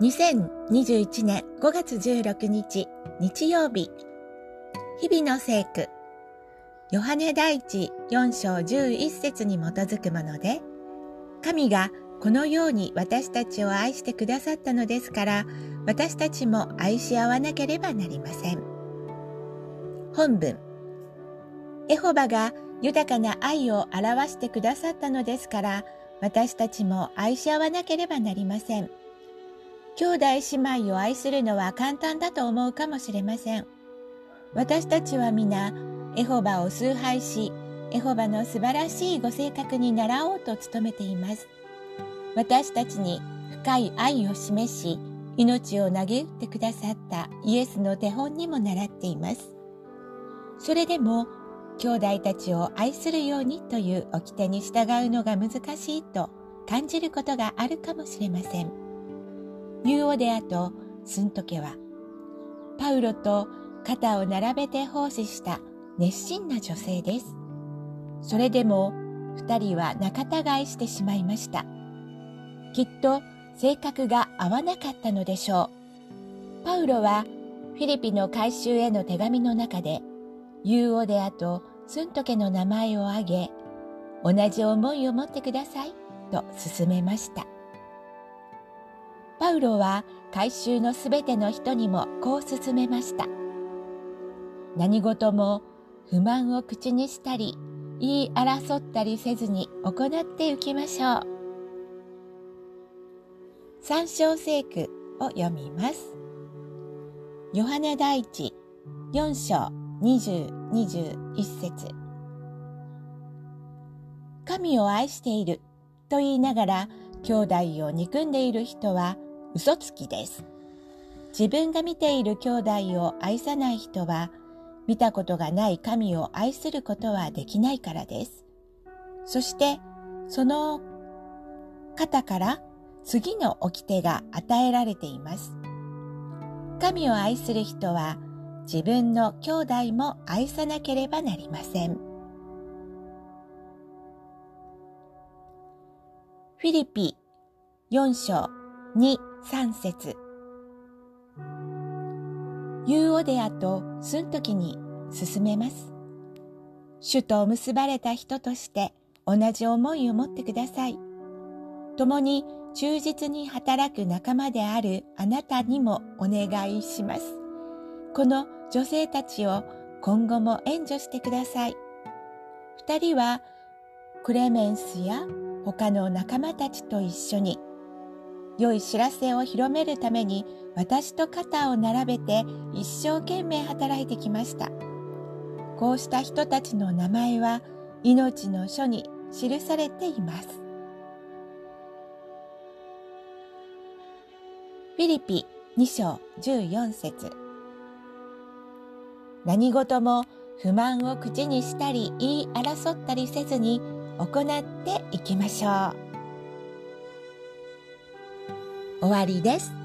2021年5月16日日曜日。日々の聖句。ヨハネ第一4章11節に基づくもので神がこのように私たちを愛してくださったのですから私たちも愛し合わなければなりません。本文。エホバが豊かな愛を表してくださったのですから私たちも愛し合わなければなりません。兄弟姉妹を愛するのは簡単だと思うかもしれません。私たちは皆、エホバを崇拝し、エホバの素晴らしいご性格に習おうと努めています。私たちに深い愛を示し、命を投げ打ってくださったイエスの手本にも習っています。それでも、兄弟たちを愛するようにという掟に従うのが難しいと感じることがあるかもしれません。ユーオデアとスントケは、パウロと肩を並べて奉仕した熱心な女性です。それでも二人は仲違いしてしまいました。きっと性格が合わなかったのでしょう。パウロはフィリピの改宗への手紙の中で、ユーオデアとスントケの名前を挙げ、同じ思いを持ってくださいと勧めました。パウロは改宗のすべての人にもこう勧めました。何事も不満を口にしたり、言い争ったりせずに行っていきましょう。三章聖句を読みます。ヨハネ第一四章二十二十一節神を愛していると言いながら兄弟を憎んでいる人は嘘つきです。自分が見ている兄弟を愛さない人は、見たことがない神を愛することはできないからです。そして、その方から次の掟が与えられています。神を愛する人は、自分の兄弟も愛さなければなりません。フィリピ4章2 3節ユーオデアとスントキに進めます。主と結ばれた人として同じ思いを持ってください。共に忠実に働く仲間であるあなたにもお願いします。この女性たちを今後も援助してください。二人はクレメンスや他の仲間たちと一緒に良い知らせを広めるために私と肩を並べて一生懸命働いてきました。こうした人たちの名前は命の書に記されています。フィリピ2章14節何事も不満を口にしたり言い争ったりせずに行っていきましょう。終わりです。